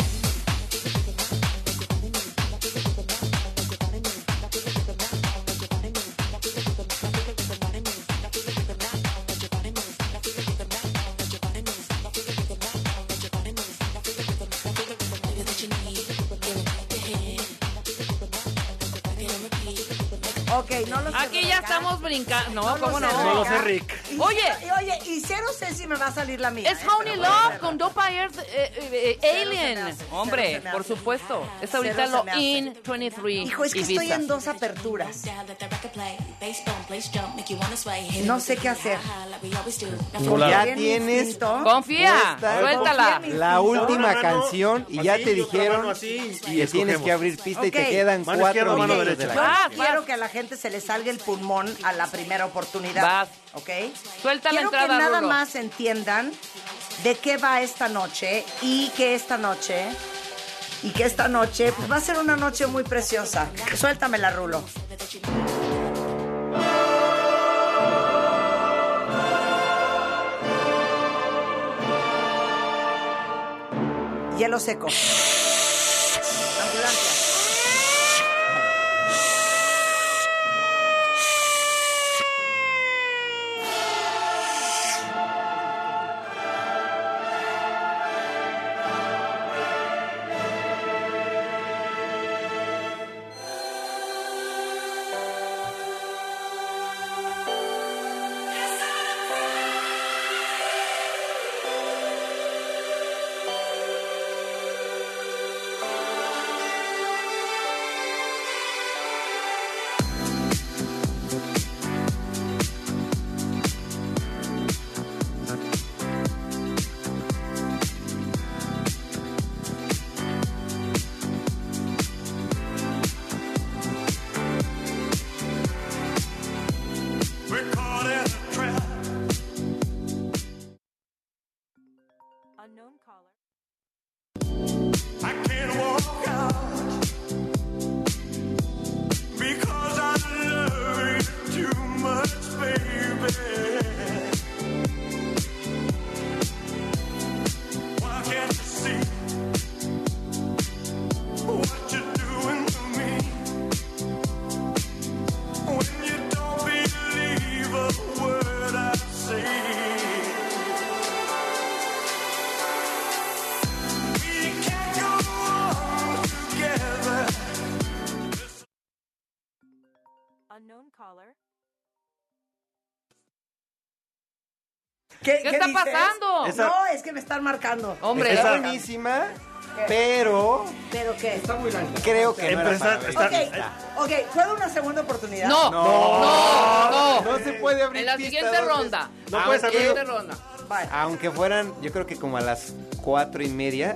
Ok, no lo sé. Aquí ya estamos brincando. No, ¿cómo sé, no? No lo sé, Rick. Y- Oye. y- oye, y cero sé si me va a salir la mía. Es ¿eh? Honey Love con Dopa Earth eh, eh, eh, Alien. hace, Hombre, por supuesto. Es ahorita lo. In 23. Hijo, es que estoy en dos aperturas. No sé qué hacer. Pues ya mi tienes. Confía, suéltala. La última canción y ya te dijeron así, y que tienes que abrir pista y te quedan Mano cuatro minutos de la Yo quiero vas. que a la gente se le salga el pulmón a la primera oportunidad. Vas. ¿Ok? Suelta la quiero entrada, que nada Rulo. más entiendan de qué va esta noche y que esta noche y que esta noche pues va a ser una noche muy preciosa. Suéltamela, Rulo. Hielo seco. ¿Qué, ¿Qué está dices? pasando? Esa- No, es que me están marcando. Hombre, Está esa- buenísima, pero ¿Pero qué? Está muy creo que no era Empezar- para está- ahorita. Ok, ok, ¿puedo una segunda oportunidad? No, no, no, No se puede abrir En la pista siguiente dos veces. ronda. No En puedes la abrir- siguiente ronda. Aunque fueran, yo creo que como a las cuatro y media,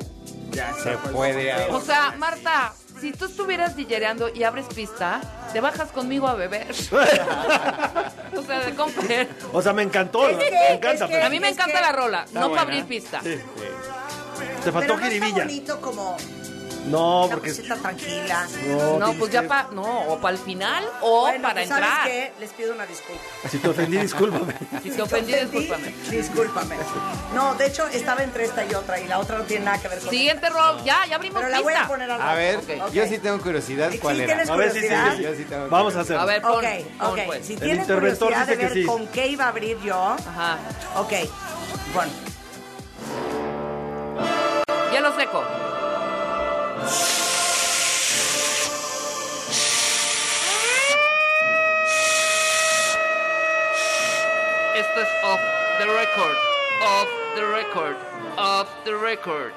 ya se puede abrir. O sea, Marta, si tú estuvieras dillereando y abres pista, te bajas conmigo a beber. (laughs) o sea, de comprar. O sea, me encantó. Es que- me encanta. es que- pero- A mí me encanta que- la rola, Está no buena. para abrir pista. Sí. Te Pero faltó no está bonito como No, Una porque... cosita tranquila. No, No, tienes pues ya para, no, o para el final o Bueno, para pues, entrar. ¿Sabes qué? Les pido una disculpa. Si te ofendí, discúlpame. Si te ofendí, discúlpame. Discúlpame. No, de hecho, estaba entre esta y otra y la otra no tiene nada que ver con Siguiente rol, ya, ya abrimos Pero la voy pista. a poner al A ver, Ok. yo sí tengo curiosidad. Sí, ¿Cuál era? ¿tienes A ver, sí, sí, curiosidad? sí. Yo sí tengo Vamos a hacer. A ver, pon, Ok, pon, ok. pues. Si El tienen interventor curiosidad de dice que ver sí. con qué iba a abrir yo. Ajá. Ok. Bueno. Hielo seco. Esto es off the record, off the record, off the record.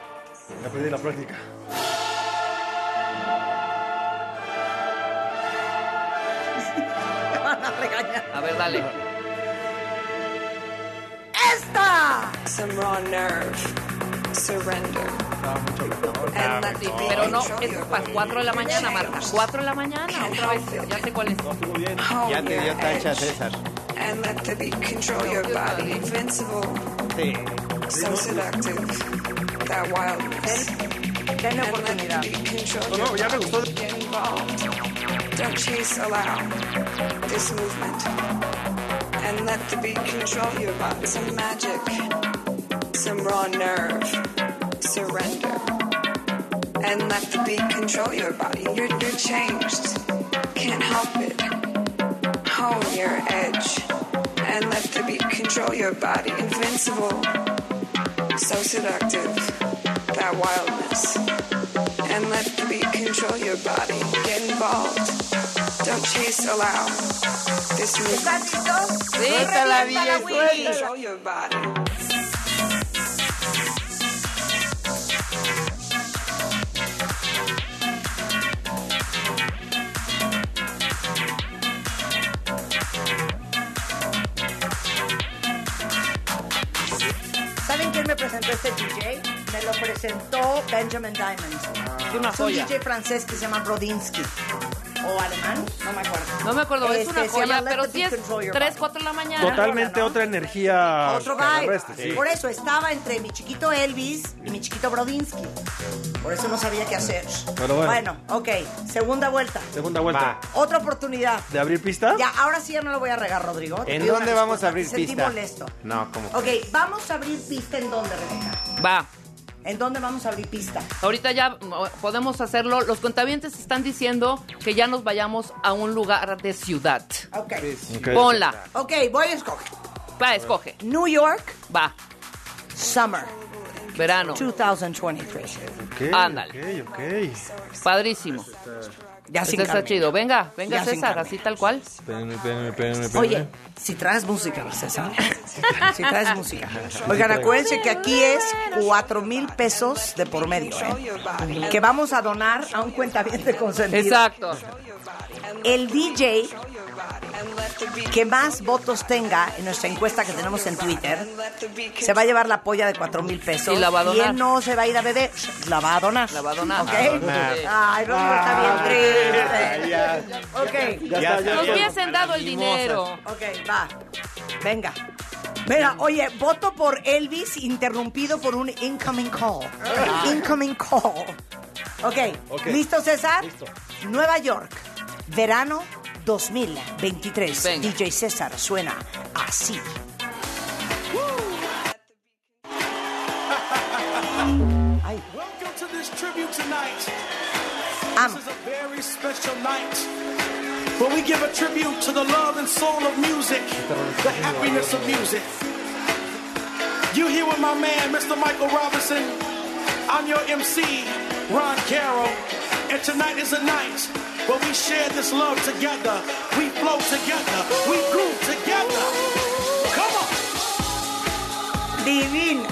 Ya perdí la práctica. Me van a regañar. A ver, dale. ¡Esta! Some raw nerve. Surrender. Ah, sí, pero no, es para 4 de la mañana, Marta. 4 de la mañana, otra vez. Ya sé cuál es. Ya te dio tacha, César. And let the beat control your body. Invincible. Sí. So seductive. That wildness. And let oportunidad. No, no, ya me gustó. Get involved. Don't chase, allow this movement. And let the beat control your body. Some magic. Some raw nerve. Surrender. And let the beat control your body. You're, you're changed. Can't help it. Hone your edge. And let the beat control your body. Invincible. So seductive. That wildness. And let the beat control your body. Get involved. Don't chase, allow. This ¿Están movement. Suéltala, DJ, la Control your body. Presentó este DJ? Me lo presentó Benjamin Diamond. Es una Es un joya. DJ francés que se llama Brodinsky. O alemán, no me acuerdo. No me acuerdo, es Este, una llama joya, pero sí es Control Your 3, Body. 4 de la mañana. Totalmente otra energía. Otro vibe. sí. Por eso estaba entre mi chiquito Elvis y mi chiquito Brodinsky. Por eso no sabía qué hacer. Pero bueno. ok. Segunda vuelta. Segunda vuelta. Otra oportunidad. ¿De abrir pista? Ya, ahora sí ya no lo voy a regar, Rodrigo. Te ¿En dónde vamos a abrir te sentí pista? molesto. No, como Ok, vamos a abrir pista en dónde, Rebeca. Va. ¿En dónde vamos a abrir pista? Ahorita ya no, podemos hacerlo. Los contabientes están diciendo que ya nos vayamos a un lugar de ciudad. Ok. Ok. Ponla. Ok, voy a escoger. Va, escoge. New York, Va. Summer, Verano. 2023. Ok, Ándale. Ok, ok. Padrísimo. Ya sin Este está Carmen. chido. Venga, venga Ya sin César, Carmen. así tal cual. Espérenme, espérenme, espérenme, espérenme. Oye, si traes música, César. Si traes música. Oigan, acuérdense que aquí es cuatro mil pesos de por medio, ¿eh? Que vamos a donar a un cuentaviente consentido. Exacto. El DJ que más votos tenga en nuestra encuesta que tenemos en Twitter se va a llevar la polla de cuatro mil pesos. Y la va a donar. él no se va a ir a beber, la va a donar. La va a donar. ¿Ok? A. Ay, Rodrigo está bien triste. Ok. Ya está, ya Nos está. hubiesen dado el dinero. Ok, va. Venga. Mira, oye, voto por Elvis interrumpido por un incoming call. Incoming call. Ok, Ok. ¿listo César? Listo. Nueva York, verano 2023. Venga. DJ César suena así. Ay, Welcome to this tribute tonight. amo. This is a very special night where we give a tribute to the love and soul of music, the happiness of music. You here with my man, Mr. Michael Robinson. I'm your MC, Ron Carroll. And tonight is a night where we share this love together. We flow together. We groove together. Come on. Divina.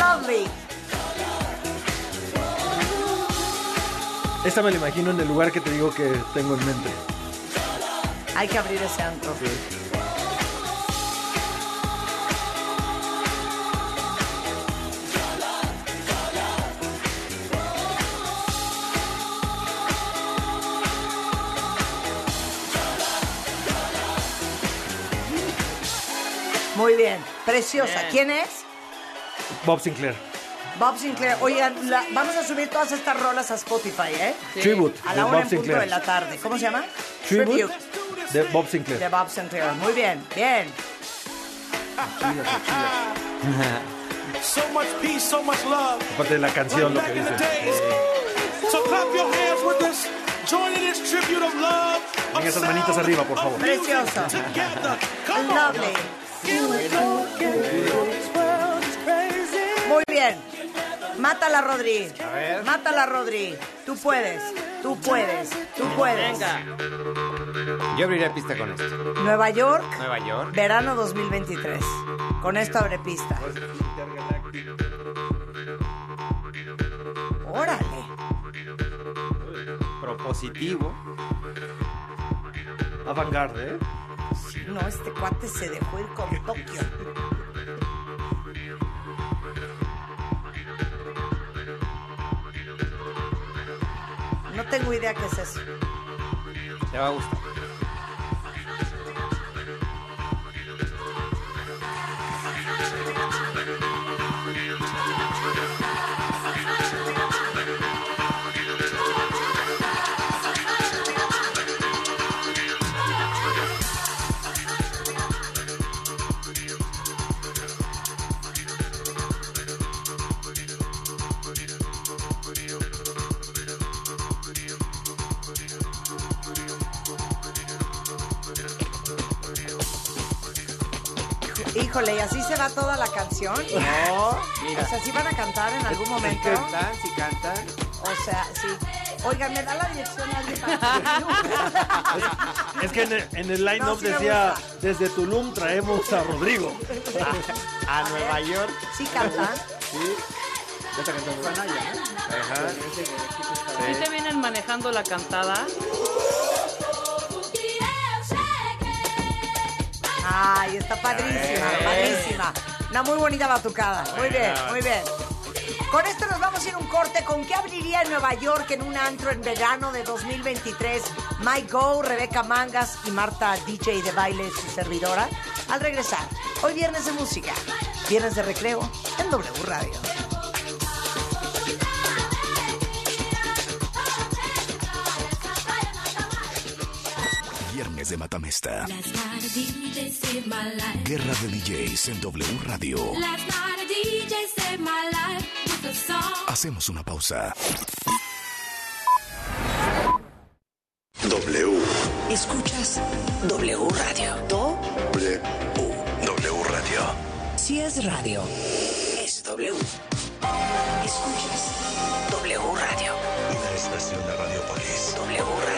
Lovely. Esta me la imagino en el lugar que te digo que tengo en mente. Hay que abrir ese antro. Muy preciosa. Bien. ¿Quién es? Bob Sinclair. Bob Sinclair. Oigan, la- vamos a subir todas estas rolas a Spotify, ¿eh? Tribute A de la Bob una en punto Sinclair. de la tarde. ¿Cómo se llama? Tribute de Bob Sinclair. De Bob Sinclair. Muy bien, bien. So much peace, so much love. Aparte de la canción, lo que dice. So clap your hands with us. Join in this tribute of love. Con esas manitas arriba, por favor. Precioso. Lovely. Muy bien. Mátala, Rodri. Mátala, Rodri. Tú puedes. Tú puedes. Tú puedes. Yo abriría pista con esto. Nueva York, Nueva York. verano 2023. Con esto abre pista. Órale. Propositivo. Avantgarde, ¿eh? No, este cuate se dejó ir con Tokio. No tengo idea qué es eso. Te va a gustar. Híjole, ¿y así se va toda la canción? No, mira. O sea, ¿sí van a cantar en algún momento? cantan, si cantan. O sea, sí. Oigan, ¿me da la dirección alguien para (laughs) Es que en el, en el line-up No, sí decía, desde Tulum traemos a Rodrigo. (laughs) A Nueva York. ¿Sí cantan? Sí. Ya está cantando. Ajá. ¿Sí te vienen manejando la cantada? Ay, está padrísima, Eh. padrísima. Una muy bonita batucada. Muy bien, muy bien. Con esto nos vamos a ir a un corte. ¿Con qué abriría en Nueva York en un antro en verano de 2023? Mike Go, Rebeca Mangas y Marta DJ de baile, su servidora. Al regresar, hoy viernes de música, viernes de recreo en W Radio. De Matamesta. Guerra de DJs en W Radio. Hacemos una pausa. W. Escuchas W Radio. Do, W. W Radio. si es radio, es W. Escuchas W Radio. Una estación de Radiopolis. W Radio.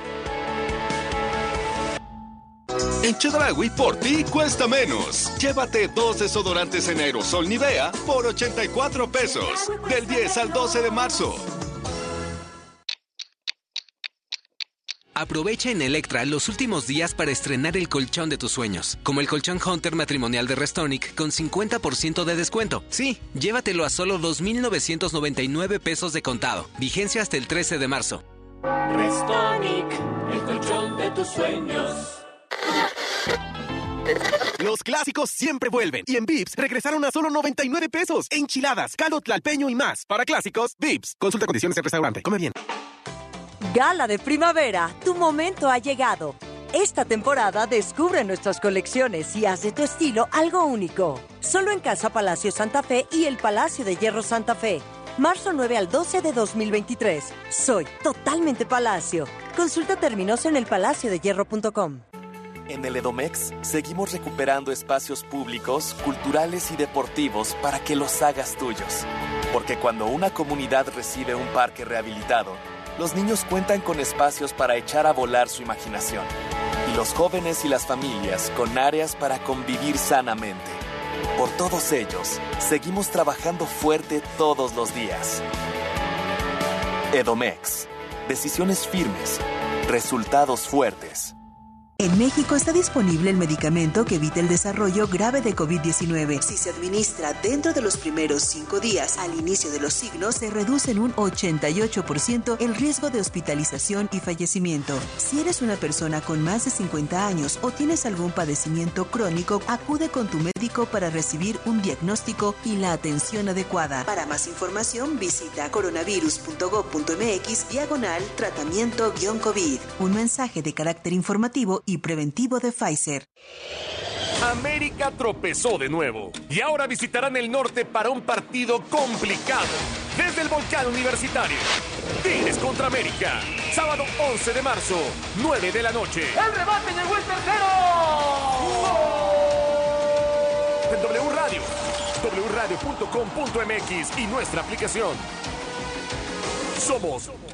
En Chedraui, por ti cuesta menos. Llévate dos desodorantes en aerosol Nivea por 84 pesos. Del 10 al 12 de marzo. Aprovecha en Electra los últimos días para estrenar el colchón de tus sueños, como el colchón Hunter matrimonial de Restonic con 50% de descuento. Sí, llévatelo a solo 2.999 pesos de contado. Vigencia hasta el 13 de marzo. Restonic, el colchón de tus sueños. Los clásicos siempre vuelven y en Vips regresaron a solo 99 pesos. Enchiladas, caldo tlalpeño y más. Para clásicos, Vips. Consulta condiciones en restaurante. Come bien. Gala de primavera, tu momento ha llegado. Esta temporada descubre nuestras colecciones y haz de tu estilo algo único. Solo en Casa Palacio Santa Fe y el Palacio de Hierro Santa Fe. Marzo 9 al 12 de 2023. Soy totalmente Palacio. Consulta términos en elpalaciodehierro.com. En el Edomex seguimos recuperando espacios públicos, culturales y deportivos para que los hagas tuyos. Porque cuando una comunidad recibe un parque rehabilitado, los niños cuentan con espacios para echar a volar su imaginación. Y los jóvenes y las familias con áreas para convivir sanamente. Por todos ellos, seguimos trabajando fuerte todos los días. Edomex. Decisiones firmes. Resultados fuertes. En México está disponible el medicamento que evita el desarrollo grave de COVID-19. Si se administra dentro de los primeros cinco días al inicio de los signos, se reduce en un 88% el riesgo de hospitalización y fallecimiento. Si eres una persona con más de 50 años o tienes algún padecimiento crónico, acude con tu médico para recibir un diagnóstico y la atención adecuada. Para más información, visita coronavirus.gov.mx diagonal tratamiento-COVID. Un mensaje de carácter informativo y preventivo de Pfizer. América tropezó de nuevo y ahora visitarán el norte para un partido complicado. Desde el volcán universitario. Tigres contra América. Sábado 11 de marzo, 9 de la noche. ¡El rebate llegó el tercero! En W Radio, wradio.com.mx y nuestra aplicación. Somos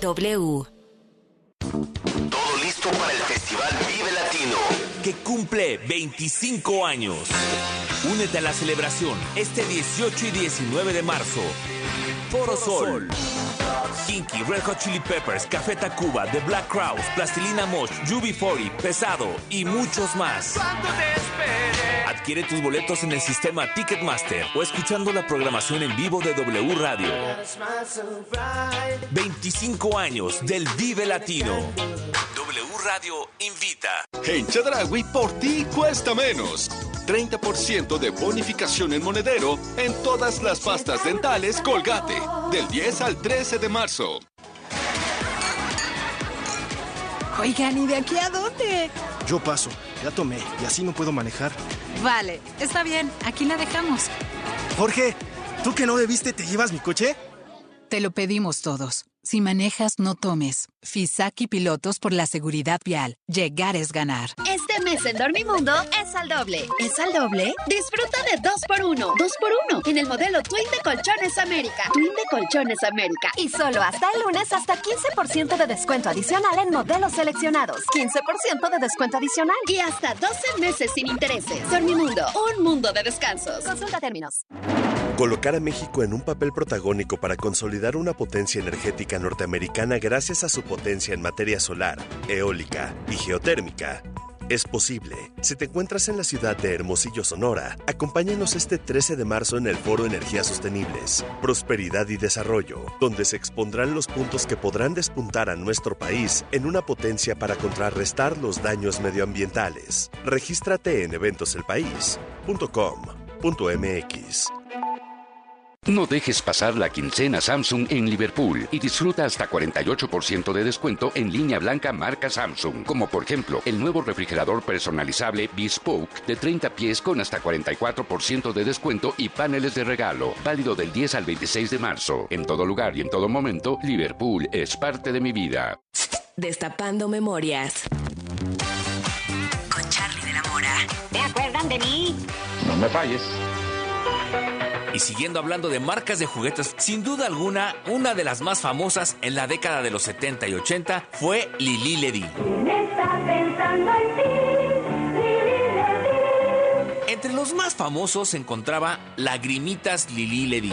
W. Todo listo para el Festival Vive Latino, que cumple 25 años. Únete a la celebración este 18 y 19 de marzo. Foro Sol. Kinky, Red Hot Chili Peppers, Café Tacuba, The Black Crowes, Plastilina Mosh, UB40, Pesado y muchos más. Adquiere tus boletos en el sistema Ticketmaster o escuchando la programación en vivo de W Radio. 25 años del Vive Latino. W Radio invita. En Chedragui, por ti cuesta menos. 30% de bonificación en monedero en todas las pastas dentales Colgate. Del 10 al 13 de marzo. Oigan, ¿y de aquí a dónde? Yo paso, ya tomé y así no puedo manejar. Vale, está bien, aquí la dejamos. Jorge, ¿tú que no bebiste te llevas mi coche? Te lo pedimos todos. Si manejas, no tomes. Fisaki Pilotos por la seguridad vial. Llegar es ganar. Este mes en Dormimundo es al doble. ¿Es al doble? Disfruta de 2x1. 2x1 en el modelo Twin de Colchones América. Twin de Colchones América. Y solo hasta el lunes, hasta 15% de descuento adicional en modelos seleccionados. 15% de descuento adicional. Y hasta 12 meses sin intereses. Dormimundo, un mundo de descansos. Consulta términos. Colocar a México en un papel protagónico para consolidar una potencia energética norteamericana gracias a su potencia en materia solar, eólica y geotérmica. Es posible. Si te encuentras en la ciudad de Hermosillo, Sonora, acompáñanos este 13 de marzo en el Foro Energías Sostenibles, Prosperidad y Desarrollo, donde se expondrán los puntos que podrán despuntar a nuestro país en una potencia para contrarrestar los daños medioambientales. Regístrate en eventoselpaís.com.mx. No dejes pasar la quincena Samsung en Liverpool y disfruta hasta 48% de descuento en línea blanca marca Samsung, como por ejemplo el nuevo refrigerador personalizable Bespoke de 30 pies con hasta 44% de descuento y paneles de regalo, válido del 10 al 26 de marzo. En todo lugar y en todo momento, Liverpool es parte de mi vida. Destapando memorias. Con Charlie de la Mora. ¿Te acuerdan de mí? No me falles. Y siguiendo hablando de marcas de juguetes, sin duda alguna, una de las más famosas en la década de los 70 y 80 fue Lili Ledy. Entre los más famosos se encontraba Lagrimitas Lili Ledy.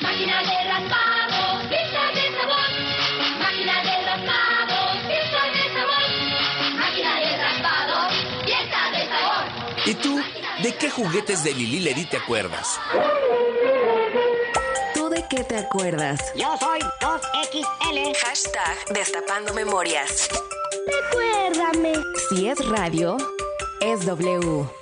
Máquina de raspados, fiesta de sabor. Máquina de raspados, fiesta de sabor. Máquina de raspados, fiesta de sabor. ¿Y tú, de qué juguetes de Lili Ledi te acuerdas? ¿Tú de qué te acuerdas? Yo soy 2XL. Hashtag Destapando Memorias. Recuérdame. Si es radio, es W.